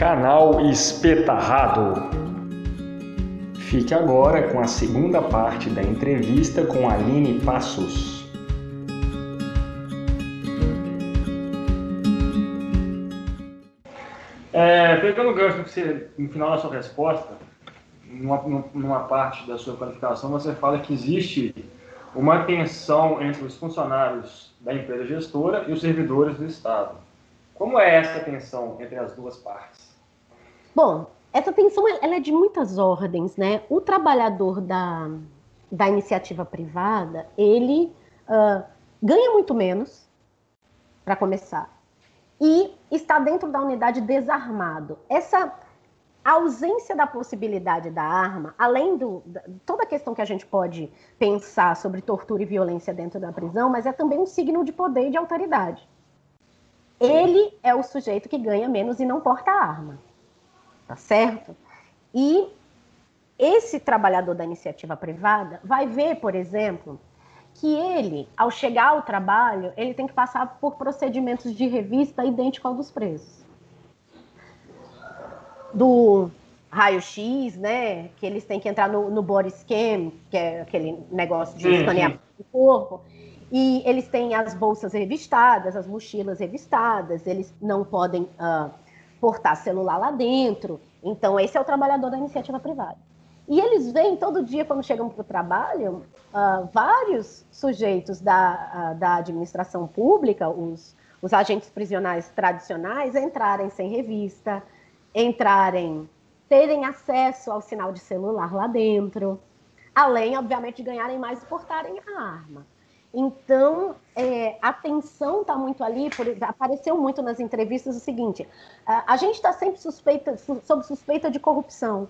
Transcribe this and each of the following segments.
Canal Espetarrado. Fique agora com a segunda parte da entrevista com Aline Passos. É, pegando o gancho que você, no final da sua resposta, numa, numa parte da sua qualificação, você fala que existe uma tensão entre os funcionários da empresa gestora e os servidores do Estado. Como é essa tensão entre as duas partes? Bom, essa tensão ela é de muitas ordens, né? O trabalhador da, da iniciativa privada, ele uh, ganha muito menos, para começar, e está dentro da unidade desarmado. Essa ausência da possibilidade da arma, além do da, toda a questão que a gente pode pensar sobre tortura e violência dentro da prisão, mas é também um signo de poder e de autoridade. Ele é o sujeito que ganha menos e não porta a arma. Tá certo? E esse trabalhador da iniciativa privada vai ver, por exemplo, que ele, ao chegar ao trabalho, ele tem que passar por procedimentos de revista idêntico ao dos presos do raio-x, né? Que eles têm que entrar no, no body scan, que é aquele negócio de escanear o corpo. E eles têm as bolsas revistadas, as mochilas revistadas, eles não podem uh, portar celular lá dentro. Então, esse é o trabalhador da iniciativa privada. E eles veem todo dia, quando chegam para o trabalho, uh, vários sujeitos da, uh, da administração pública, os, os agentes prisionais tradicionais, entrarem sem revista, entrarem, terem acesso ao sinal de celular lá dentro, além, obviamente, de ganharem mais e portarem a arma. Então, é, a tensão está muito ali, por, apareceu muito nas entrevistas o seguinte: a, a gente está sempre suspeita, su, sob suspeita de corrupção,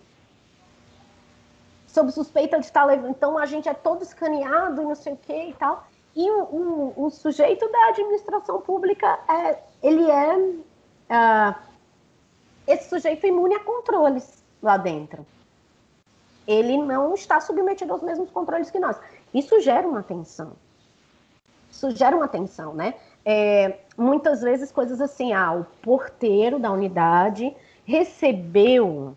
sob suspeita de estar tá levando. Então, a gente é todo escaneado e não sei o que e tal. E o, sujeito da administração pública, é, ele é. Uh, esse sujeito imune a controles lá dentro. Ele não está submetido aos mesmos controles que nós. Isso gera uma tensão. Isso gera uma tensão, né? É, muitas vezes coisas assim, ah, o porteiro da unidade recebeu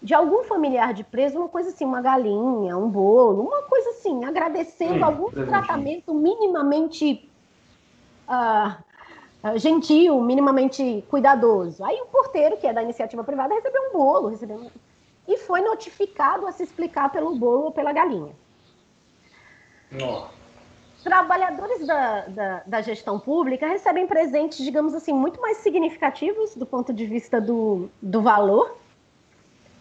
de algum familiar de preso uma coisa assim, uma galinha, um bolo, uma coisa assim, agradecendo algum tratamento minimamente uh, ah, gentil, minimamente cuidadoso. Aí o porteiro, que é da iniciativa privada, recebeu um bolo, recebeu um... e foi notificado a se explicar pelo bolo ou pela galinha. Trabalhadores da, da, da, gestão pública recebem presentes, digamos assim, muito mais significativos do ponto de vista do, do valor,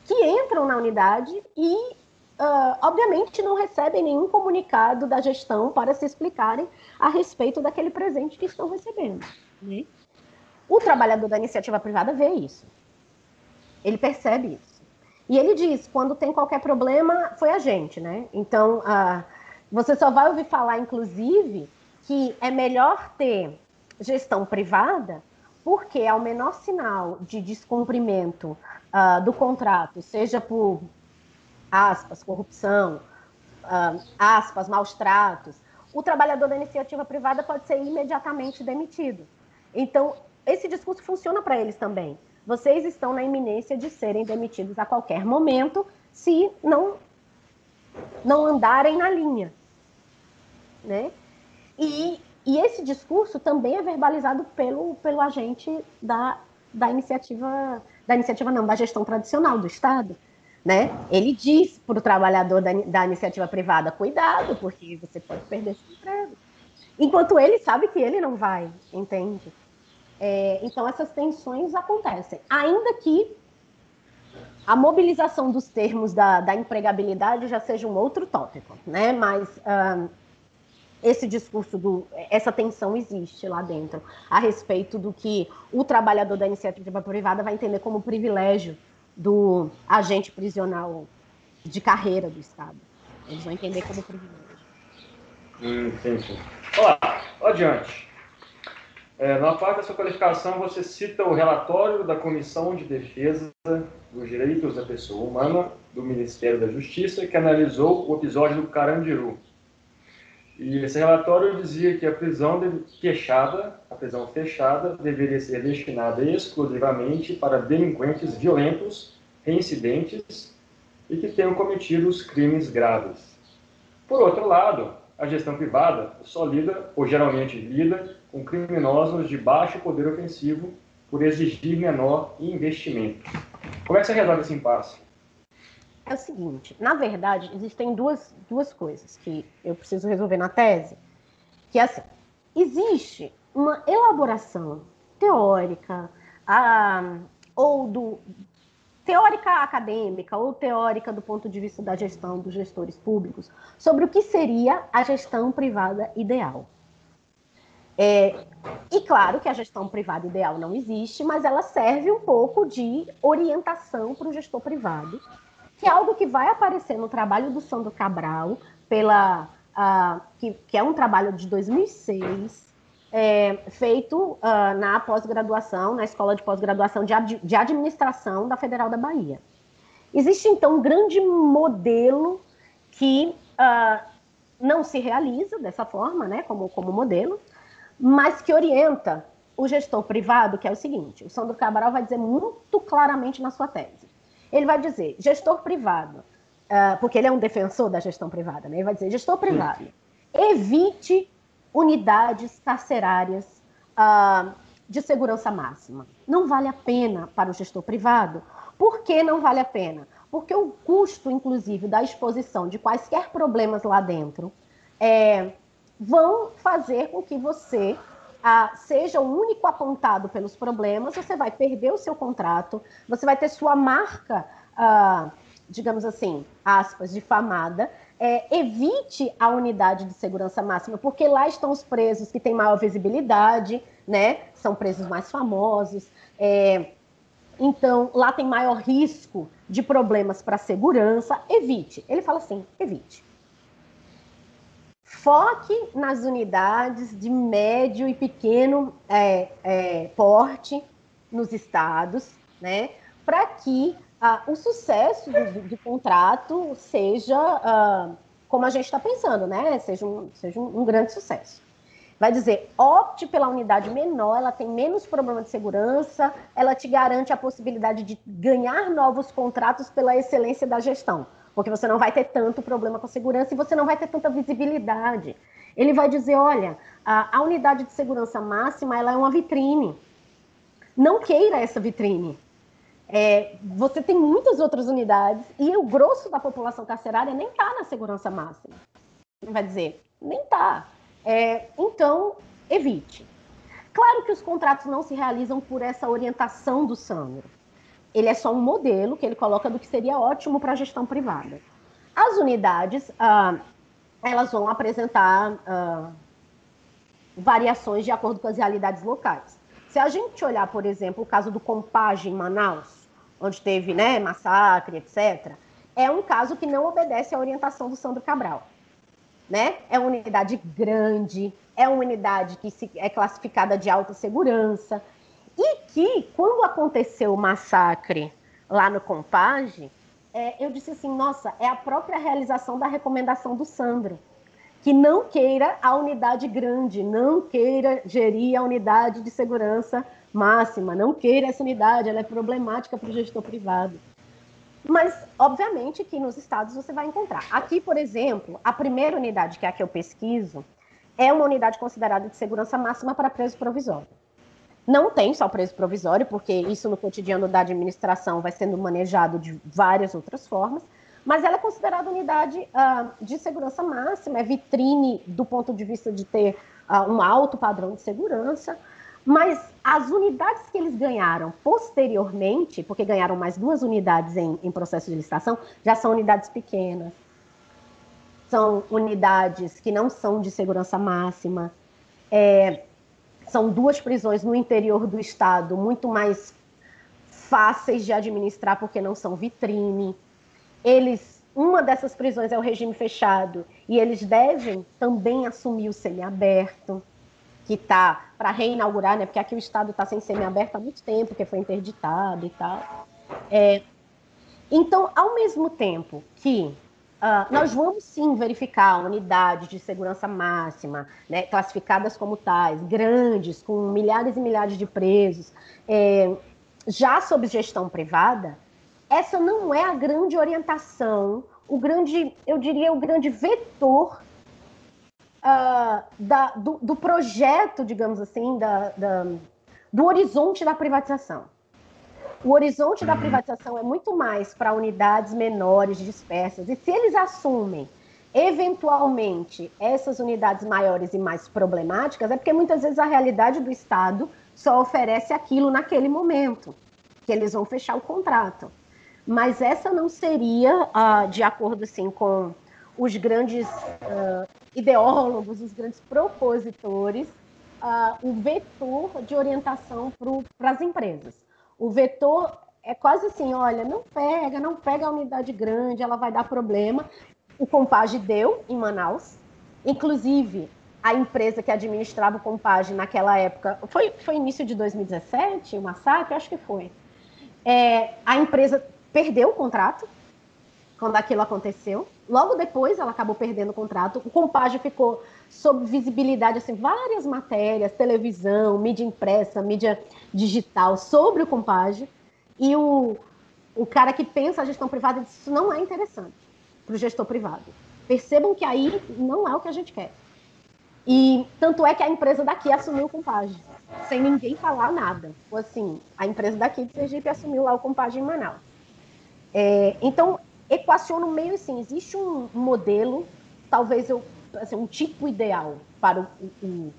que entram na unidade e, uh, obviamente, não recebem nenhum comunicado da gestão para se explicarem a respeito daquele presente que estão recebendo. Né? O trabalhador da iniciativa privada vê isso. Ele percebe isso. E ele diz: quando tem qualquer problema, foi a gente, né? Então, ah, você só vai ouvir falar, inclusive, que é melhor ter gestão privada, porque ao menor sinal de descumprimento ah, do contrato, seja por aspas, corrupção, ah, aspas, maus tratos, o trabalhador da iniciativa privada pode ser imediatamente demitido. Então, esse discurso funciona para eles também. Vocês estão na iminência de serem demitidos a qualquer momento se não não andarem na linha, né? E, e esse discurso também é verbalizado pelo, pelo agente da, da iniciativa da iniciativa não da gestão tradicional do Estado, né? Ele diz para o trabalhador da, da iniciativa privada cuidado porque você pode perder seu emprego, enquanto ele sabe que ele não vai, entende? É, então, essas tensões acontecem. Ainda que a mobilização dos termos da, da empregabilidade já seja um outro tópico, né? Mas uh, esse discurso, do, essa tensão existe lá dentro, a respeito do que o trabalhador da iniciativa privada vai entender como privilégio do agente prisional de carreira do Estado. Eles vão entender como privilégio. Hum, entendi. Olá, adiante. É, na parte da sua qualificação, você cita o relatório da Comissão de Defesa dos Direitos da Pessoa Humana do Ministério da Justiça, que analisou o episódio do Carandiru. E esse relatório dizia que a prisão fechada, a prisão fechada, deveria ser destinada exclusivamente para delinquentes violentos, reincidentes e que tenham cometido os crimes graves. Por outro lado, a gestão privada só lida, ou geralmente lida, com criminosos de baixo poder ofensivo por exigir menor investimento. Como é que você resolve esse impasse? É o seguinte: na verdade, existem duas, duas coisas que eu preciso resolver na tese. Que é assim: existe uma elaboração teórica ah, ou do teórica acadêmica ou teórica do ponto de vista da gestão dos gestores públicos sobre o que seria a gestão privada ideal. É, e claro que a gestão privada ideal não existe, mas ela serve um pouco de orientação para o gestor privado que é algo que vai aparecer no trabalho do Sandro Cabral, pela, uh, que, que, é um trabalho de 2006, é, feito uh, na pós-graduação, na Escola de Pós-Graduação de, de Administração da Federal da Bahia. Existe, então, um grande modelo que uh, não se realiza dessa forma, né, como, como modelo, mas que orienta o gestor privado, que é o seguinte: o Sandro Cabral vai dizer muito claramente na sua tese. Ele vai dizer, gestor privado, uh, porque ele é um defensor da gestão privada, né? Ele vai dizer, gestor privado, evite unidades carcerárias uh, de segurança máxima. Não vale a pena para o gestor privado. Por que não vale a pena? Porque o custo, inclusive, da exposição de quaisquer problemas lá dentro é, vão fazer com que você seja o único apontado pelos problemas, você vai perder o seu contrato, você vai ter sua marca, ah, digamos assim, aspas, difamada. É, evite a unidade de segurança máxima, porque lá estão os presos que têm maior visibilidade, né? São presos mais famosos. É, então, lá tem maior risco de problemas para a segurança. Evite. Ele fala assim: evite. Foque nas unidades de médio e pequeno é, é, porte nos estados, né, para que ah, o sucesso do, do, contrato seja ah, como a gente está pensando, né, seja, um, seja um, um grande sucesso. Vai dizer, opte pela unidade menor, ela tem menos problema de segurança, ela te garante a possibilidade de ganhar novos contratos pela excelência da gestão porque você não vai ter tanto problema com segurança e você não vai ter tanta visibilidade. Ele vai dizer, olha, a, a unidade de segurança máxima ela é uma vitrine. Não queira essa vitrine. É, você tem muitas outras unidades e o grosso da população carcerária nem está na segurança máxima. Vai dizer, nem está. É, então, evite. Claro que os contratos não se realizam por essa orientação do Sandro ele é só um modelo que ele coloca do que seria ótimo para a gestão privada. As unidades, ah, elas vão apresentar ah, variações de acordo com as realidades locais. Se a gente olhar, por exemplo, o caso do Compage em Manaus, onde teve né, massacre, etc., é um caso que não obedece à orientação do Sandro Cabral. Né? É uma unidade grande, é uma unidade que se, é classificada de alta segurança, que, quando aconteceu o massacre lá no Compage, é, eu disse assim: nossa, é a própria realização da recomendação do Sandro. Que não queira a unidade grande, não queira gerir a unidade de segurança máxima, não queira essa unidade, ela é problemática para o gestor privado. Mas, obviamente, que nos estados você vai encontrar. Aqui, por exemplo, a primeira unidade, que é a que eu pesquiso, é uma unidade considerada de segurança máxima para preso provisório. Não tem só preso provisório, porque isso no cotidiano da administração vai sendo manejado de várias outras formas, mas ela é considerada unidade uh, de segurança máxima, é vitrine do ponto de vista de ter uh, um alto padrão de segurança. Mas as unidades que eles ganharam posteriormente, porque ganharam mais duas unidades em, em processo de licitação, já são unidades pequenas. São unidades que não são de segurança máxima. É, são duas prisões no interior do estado, muito mais fáceis de administrar porque não são vitrine. Eles, uma dessas prisões é o regime fechado e eles devem também assumir o semiaberto, que está para reinaugurar, né? Porque aqui o estado está sem semiaberto há muito tempo, que foi interditado e tal. É, então, ao mesmo tempo que Uh, nós vamos sim verificar unidades de segurança máxima, né, classificadas como tais, grandes, com milhares e milhares de presos, é, já sob gestão privada. Essa não é a grande orientação, o grande, eu diria, o grande vetor uh, da, do, do, projeto, digamos assim, da, da, do horizonte da privatização. O horizonte da uhum. privatização é muito mais para unidades menores, dispersas. E se eles assumem, eventualmente, essas unidades maiores e mais problemáticas, é porque muitas vezes a realidade do Estado só oferece aquilo naquele momento, que eles vão fechar o contrato. Mas essa não seria, uh, de acordo assim, com os grandes uh, ideólogos, os grandes propositores, uh, o vetor de orientação para as empresas. O vetor é quase assim, olha, não pega, não pega a unidade grande, ela vai dar problema. O Compage deu em Manaus, inclusive a empresa que administrava o Compage naquela época, foi, foi início de 2017, o massacre, acho que foi. É, a empresa perdeu o contrato quando aquilo aconteceu. Logo depois, ela acabou perdendo o contrato. O Compage ficou sob visibilidade, assim, várias matérias, televisão, mídia impressa, mídia digital sobre o Compage. E o, o cara que pensa a gestão privada disse: Isso não é interessante para o gestor privado. Percebam que aí não é o que a gente quer. E tanto é que a empresa daqui assumiu o Compage, sem ninguém falar nada. Ou assim, a empresa daqui de Sergipe assumiu lá o Compage em Manaus. É, então, equaciono meio assim, existe um modelo, talvez eu, assim, um tipo ideal para, o, o,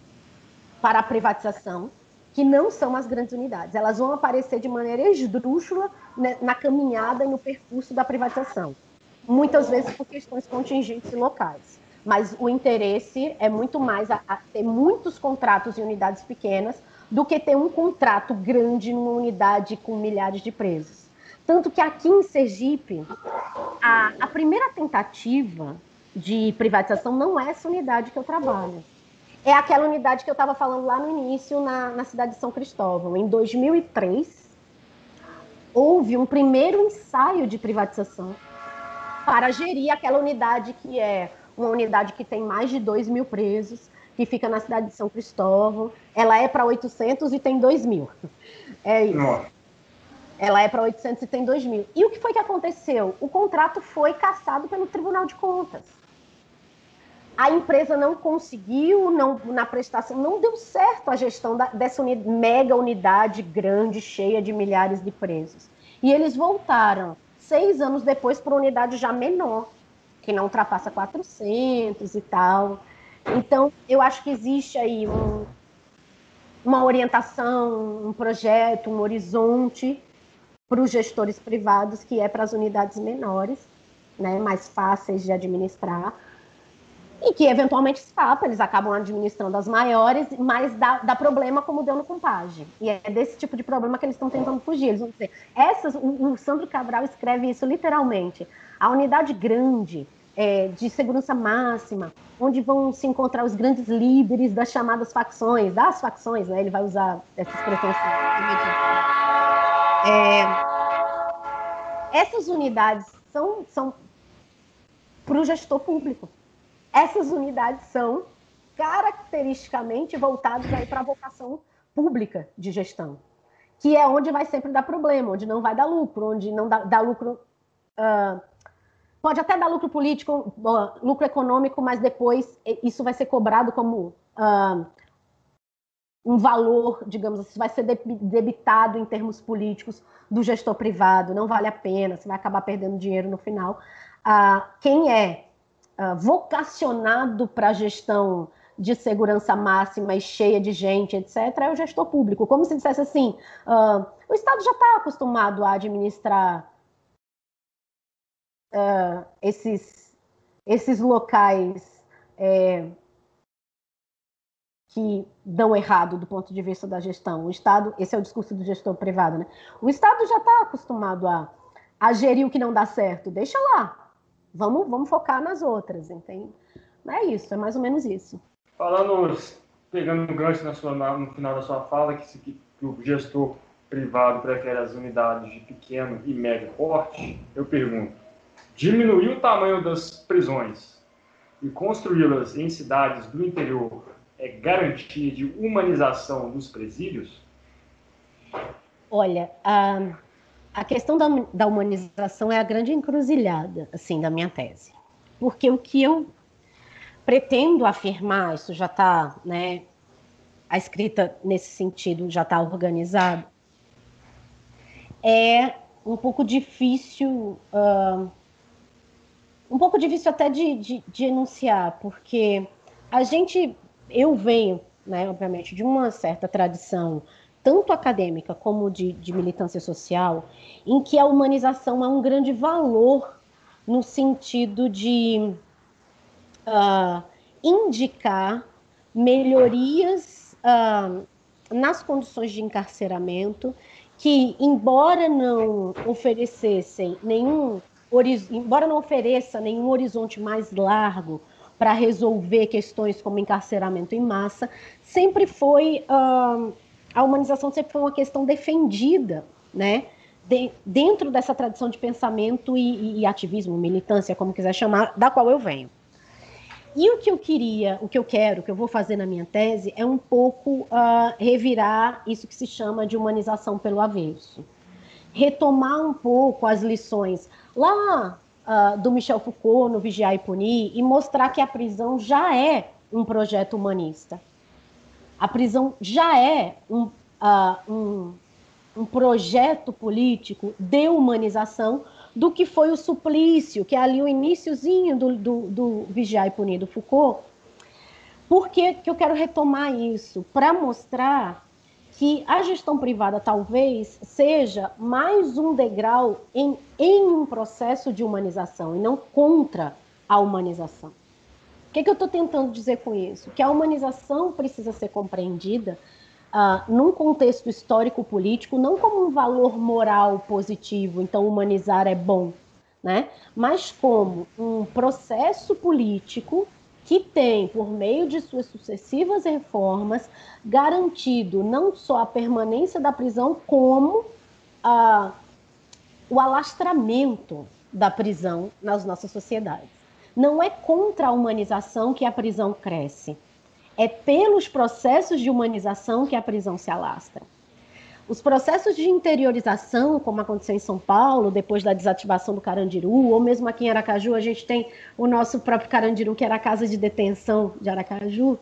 para a privatização, que não são as grandes unidades. Elas vão aparecer de maneira esdrúxula né, na caminhada e no percurso da privatização. Muitas vezes por questões contingentes e locais. Mas o interesse é muito mais a, a ter muitos contratos em unidades pequenas do que ter um contrato grande numa unidade com milhares de presos. Tanto que aqui em Sergipe, a, a primeira tentativa de privatização não é essa unidade que eu trabalho. É aquela unidade que eu estava falando lá no início, na, na cidade de São Cristóvão. Em 2003, houve um primeiro ensaio de privatização para gerir aquela unidade que é uma unidade que tem mais de 2 mil presos, que fica na cidade de São Cristóvão. Ela é para 800 e tem 2 mil. É isso. Nossa. Ela é para 800 e tem 2 mil. E o que foi que aconteceu? O contrato foi cassado pelo Tribunal de Contas. A empresa não conseguiu, não, na prestação, não deu certo a gestão da, dessa uni, mega unidade grande, cheia de milhares de presos. E eles voltaram, seis anos depois, para uma unidade já menor, que não ultrapassa 400 e tal. Então, eu acho que existe aí um, uma orientação, um projeto, um horizonte para os gestores privados, que é para as unidades menores, né, mais fáceis de administrar, e que eventualmente escapa, eles acabam administrando as maiores, mas dá, dá problema como deu no Compage. E é desse tipo de problema que eles estão tentando fugir. Eles vão dizer, essas, o, o Sandro Cabral escreve isso literalmente. A unidade grande, é, de segurança máxima, onde vão se encontrar os grandes líderes das chamadas facções, das facções, né? Ele vai usar essa expressão assim, é, essas unidades são, são para o gestor público. Essas unidades são caracteristicamente voltadas para a vocação pública de gestão, que é onde vai sempre dar problema, onde não vai dar lucro, onde não dá, dá lucro. Uh, pode até dar lucro político, uh, lucro econômico, mas depois isso vai ser cobrado como uh, um valor, digamos assim, vai ser debitado em termos políticos do gestor privado, não vale a pena, você vai acabar perdendo dinheiro no final. Ah, quem é ah, vocacionado para a gestão de segurança máxima e cheia de gente, etc., é o gestor público. Como se dissesse assim: ah, o Estado já está acostumado a administrar ah, esses, esses locais. É, que dão errado do ponto de vista da gestão. O Estado, esse é o discurso do gestor privado, né? O Estado já está acostumado a, a gerir o que não dá certo. Deixa lá. Vamos, vamos focar nas outras, entende? É isso, é mais ou menos isso. Falando, pegando um gancho na sua, no final da sua fala, que, que, que o gestor privado prefere as unidades de pequeno e médio porte, eu pergunto, Diminuir o tamanho das prisões e construí-las em cidades do interior é garantia de humanização dos presídios? Olha, a, a questão da, da humanização é a grande encruzilhada assim, da minha tese. Porque o que eu pretendo afirmar, isso já está, né, a escrita nesse sentido já está organizada, é um pouco difícil, uh, um pouco difícil até de, de, de, enunciar, porque a gente, eu venho, né, obviamente, de uma certa tradição, tanto acadêmica como de, de militância social, em que a humanização é um grande valor no sentido de uh, indicar melhorias uh, nas condições de encarceramento que, embora não oferecessem nenhum, embora não ofereça nenhum horizonte mais largo para resolver questões como encarceramento em massa, sempre foi uh, a humanização sempre foi uma questão defendida, né? De, dentro dessa tradição de pensamento e, e, e ativismo, militância, como quiser chamar, da qual eu venho. E o que eu queria, o que eu quero, o que eu vou fazer na minha tese é um pouco uh, revirar isso que se chama de humanização pelo avesso. Retomar um pouco as lições lá uh, do Michel Foucault no Vigiar e Punir e mostrar que a prisão já é um projeto humanista. A prisão já é um, uh, um, um projeto político de humanização do que foi o suplício, que é ali o iníciozinho do, do, do Vigiar e Punir do Foucault. Por que, que eu quero retomar isso? Para mostrar que a gestão privada talvez seja mais um degrau em, em um processo de humanização e não contra a humanização. O que, que eu estou tentando dizer com isso? Que a humanização precisa ser compreendida uh, num contexto histórico-político, não como um valor moral positivo, então humanizar é bom, né? mas como um processo político que tem, por meio de suas sucessivas reformas, garantido não só a permanência da prisão, como uh, o alastramento da prisão nas nossas sociedades. Não é contra a humanização que a prisão cresce, é pelos processos de humanização que a prisão se alastra. Os processos de interiorização, como aconteceu em São Paulo, depois da desativação do Carandiru, ou mesmo aqui em Aracaju, a gente tem o nosso próprio Carandiru, que era a casa de detenção de Aracaju.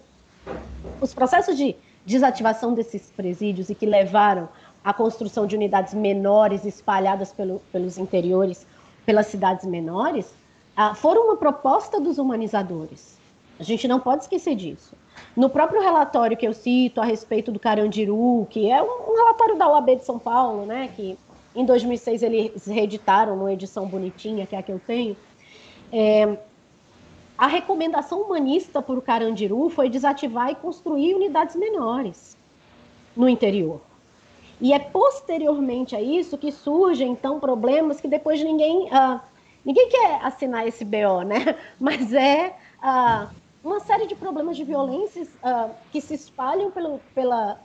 Os processos de desativação desses presídios e que levaram à construção de unidades menores espalhadas pelo, pelos interiores, pelas cidades menores, ah, foram uma proposta dos humanizadores. A gente não pode esquecer disso. No próprio relatório que eu cito a respeito do Carandiru, que é um, um relatório da UAB de São Paulo, né, que em 2006 eles reeditaram numa edição bonitinha, que é a que eu tenho, é, a recomendação humanista para o Carandiru foi desativar e construir unidades menores no interior. E é posteriormente a isso que surgem, então, problemas que depois ninguém, uh, ninguém quer assinar esse BO, né? Mas é uh, uma série de problemas de violência uh, que se espalham pelo, pela,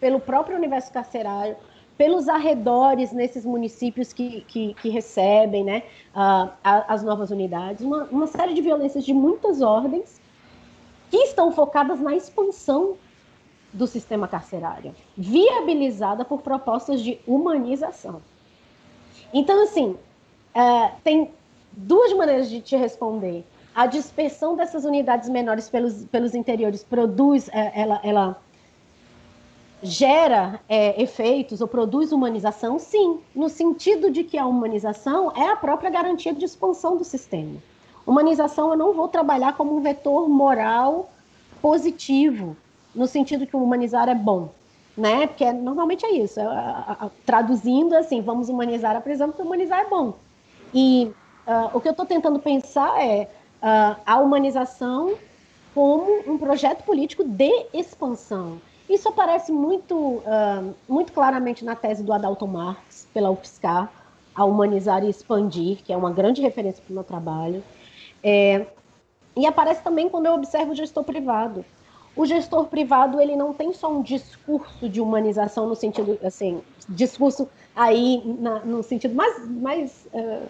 pelo próprio universo carcerário, pelos arredores nesses municípios que, que, que recebem né, uh, as novas unidades, uma, uma série de violências de muitas ordens que estão focadas na expansão do sistema carcerário, viabilizada por propostas de humanização. Então, assim, uh, tem duas maneiras de te responder a dispersão dessas unidades menores pelos, pelos interiores produz, é, ela, ela gera é, efeitos ou produz humanização? Sim, no sentido de que a humanização é a própria garantia de expansão do sistema. Humanização eu não vou trabalhar como um vetor moral positivo, no sentido que humanizar é bom, né? Porque normalmente é isso, traduzindo assim, vamos humanizar a prisão porque humanizar é bom. E uh, o que eu estou tentando pensar é uh, a humanização como um projeto político de expansão. Isso aparece muito, uh, muito claramente na tese do Adalto Marx, pela UFSCar, a humanizar e expandir, que é uma grande referência para o meu trabalho. É, e aparece também quando eu observo o gestor privado. O gestor privado ele não tem só um discurso de humanização no sentido assim, discurso aí na, no sentido mais, mais uh,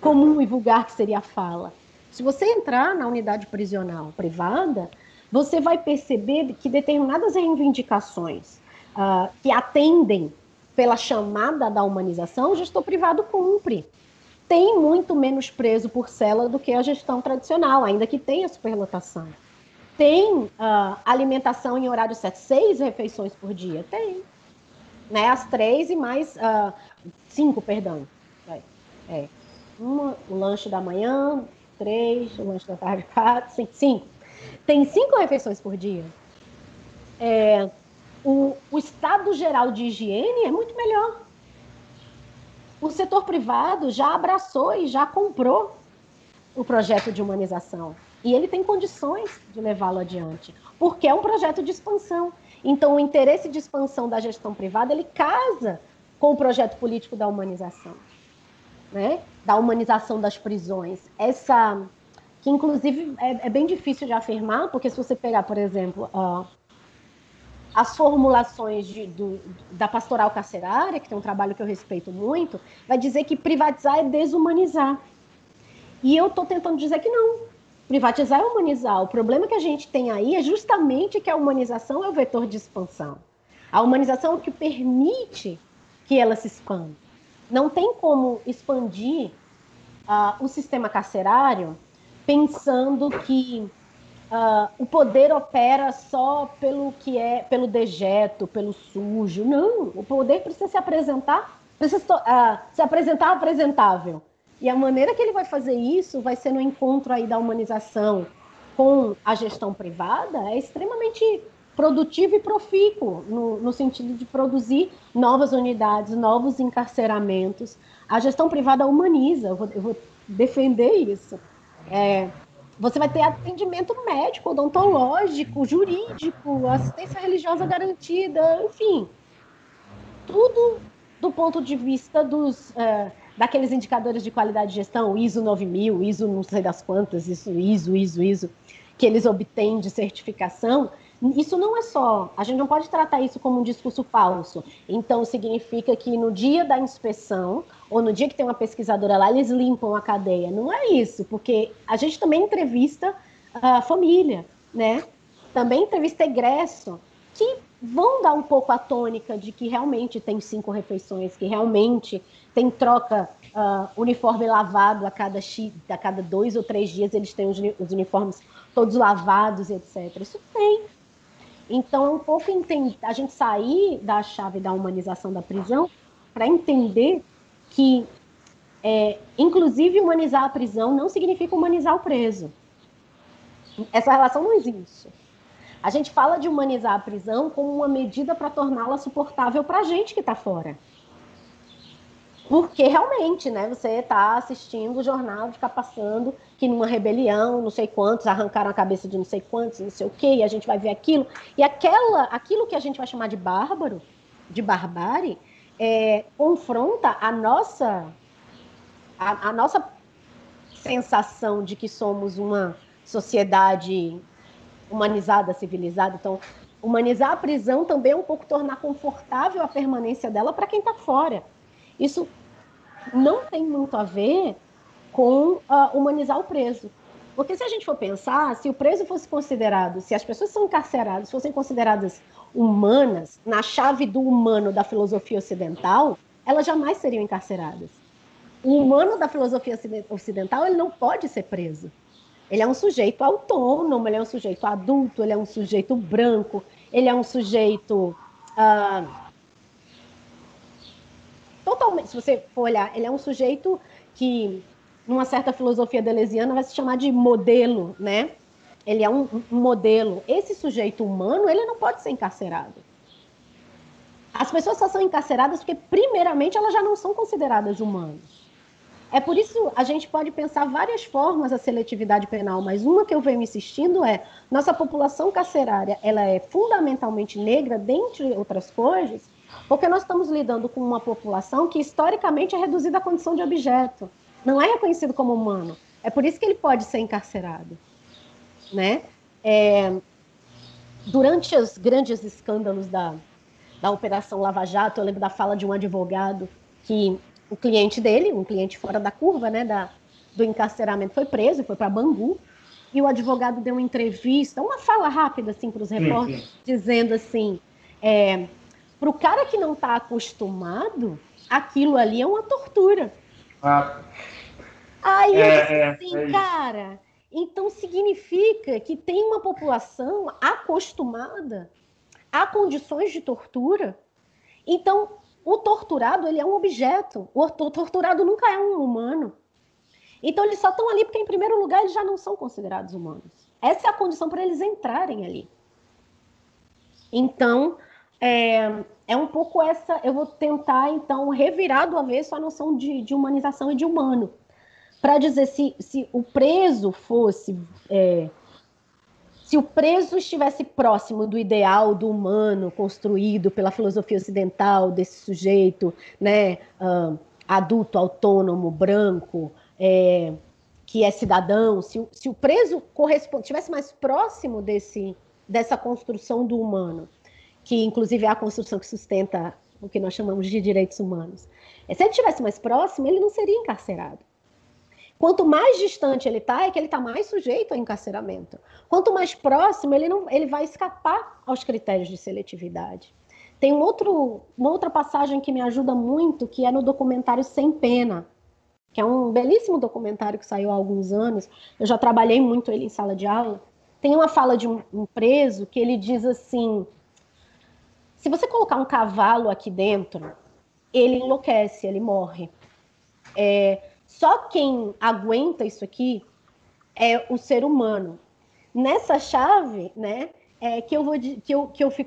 comum e vulgar que seria a fala. Se você entrar na unidade prisional privada, você vai perceber que determinadas reivindicações uh, que atendem pela chamada da humanização, o gestor privado cumpre. Tem muito menos preso por cela do que a gestão tradicional, ainda que tenha superlotação. Tem uh, alimentação em horário certo, seis refeições por dia? Tem. Né? As três e mais uh, cinco, perdão. É. é. Uma, o lanche da manhã, três, o lanche da tarde, quatro, cinco. cinco. Tem cinco refeições por dia. É, o, o estado geral de higiene é muito melhor. O setor privado já abraçou e já comprou o projeto de humanização. E ele tem condições de levá-lo adiante, porque é um projeto de expansão. Então, o interesse de expansão da gestão privada, ele casa com o projeto político da humanização, né? da humanização das prisões. Essa, que inclusive é, é bem difícil de afirmar, porque se você pegar, por exemplo, uh, as formulações de, do, da pastoral carcerária, que tem um trabalho que eu respeito muito, vai dizer que privatizar é desumanizar. E eu estou tentando dizer que não. Privatizar é humanizar. O problema que a gente tem aí é justamente que a humanização é o vetor de expansão. A humanização é o que permite que ela se expanda. Não tem como expandir uh, o sistema carcerário pensando que uh, o poder opera só pelo que é, pelo dejeto, pelo sujo. Não, o poder precisa se apresentar, precisa uh, se apresentar apresentável. E a maneira que ele vai fazer isso vai ser no encontro aí da humanização com a gestão privada, é extremamente produtivo e profícuo, no, no, sentido de produzir novas unidades, novos encarceramentos. A gestão privada humaniza, eu vou, eu vou defender isso. É, você vai ter atendimento médico, odontológico, jurídico, assistência religiosa garantida, enfim. Tudo do ponto de vista dos é, daqueles indicadores de qualidade de gestão, ISO 9000, ISO não sei das quantas, isso, ISO, ISO, ISO, que eles obtêm de certificação, isso não é só, a gente não pode tratar isso como um discurso falso. Então, significa que no dia da inspeção, ou no dia que tem uma pesquisadora lá, eles limpam a cadeia. Não é isso, porque a gente também entrevista a família, né? Também entrevista egresso, que vão dar um pouco a tônica de que realmente tem cinco refeições, que realmente tem troca uh, uniforme lavado a cada, a cada dois ou três dias, eles têm os, os uniformes todos lavados, etc. Isso tem, então, é um pouco a gente sair da chave da humanização da prisão para entender que, é, inclusive, humanizar a prisão não significa humanizar o preso. Essa relação não existe. A gente fala de humanizar a prisão como uma medida para torná-la suportável para a gente que está fora. Porque realmente, né, você está assistindo o jornal de passando que numa rebelião, não sei quantos, arrancaram a cabeça de não sei quantos, não sei o quê, e a gente vai ver aquilo. E aquela, aquilo que a gente vai chamar de bárbaro, de barbárie, é, confronta a nossa, a, a nossa sensação de que somos uma sociedade humanizada, civilizada. Então, humanizar a prisão também é um pouco tornar confortável a permanência dela para quem está fora. Isso não tem muito a ver com uh, humanizar o preso. Porque se a gente for pensar, se o preso fosse considerado, se as pessoas são encarceradas fossem consideradas humanas, na chave do humano da filosofia ocidental, elas jamais seriam encarceradas. O humano da filosofia ocidental, ele não pode ser preso. Ele é um sujeito autônomo, ele é um sujeito adulto, ele é um sujeito branco, ele é um sujeito uh, totalmente, se você for olhar, ele é um sujeito que, numa certa filosofia deleuziana, vai se chamar de modelo, né? Ele é um, modelo. Esse sujeito humano, ele não pode ser encarcerado. As pessoas só são encarceradas porque, primeiramente, elas já não são consideradas humanas. É por isso a gente pode pensar várias formas da seletividade penal, mas uma que eu venho insistindo é nossa população carcerária ela é fundamentalmente negra, dentre outras coisas, porque nós estamos lidando com uma população que historicamente é reduzida à condição de objeto. Não é reconhecido como humano. É por isso que ele pode ser encarcerado. Né? É, durante os grandes escândalos da, da Operação Lava Jato, eu lembro da fala de um advogado que o cliente dele, um cliente fora da curva, né, da, do encarceramento, foi preso, foi para Bangu, e o advogado deu uma entrevista, uma fala rápida assim para os repórteres, dizendo assim, é, para o cara que não está acostumado, aquilo ali é uma tortura. Ah. Aí eu é, disse é, assim, é cara, então significa que tem uma população acostumada a condições de tortura. Então, o torturado ele é um objeto. O torturado nunca é um humano. Então, eles só estão ali porque, em primeiro lugar, eles já não são considerados humanos. Essa é a condição para eles entrarem ali. Então, é, é um pouco essa. Eu vou tentar, então, revirar do avesso a noção de, de humanização e de humano. Para dizer se, se o preso fosse. É, se o preso estivesse próximo do ideal do humano construído pela filosofia ocidental, desse sujeito né, uh, adulto, autônomo, branco, é, que é cidadão, se, se o preso estivesse mais próximo desse, dessa construção do humano, que inclusive é a construção que sustenta o que nós chamamos de direitos humanos. Se ele estivesse mais próximo, ele não seria encarcerado. Quanto mais distante ele está, é que ele está mais sujeito ao encarceramento. Quanto mais próximo, ele, não, ele vai escapar aos critérios de seletividade. Tem um outro, uma outra passagem que me ajuda muito, que é no documentário Sem Pena, que é um belíssimo documentário que saiu há alguns anos. Eu já trabalhei muito ele em sala de aula. Tem uma fala de um, um preso que ele diz assim: se você colocar um cavalo aqui dentro, ele enlouquece, ele morre. É, só quem aguenta isso aqui é o ser humano. Nessa chave, né, é que eu vou que eu, que eu fico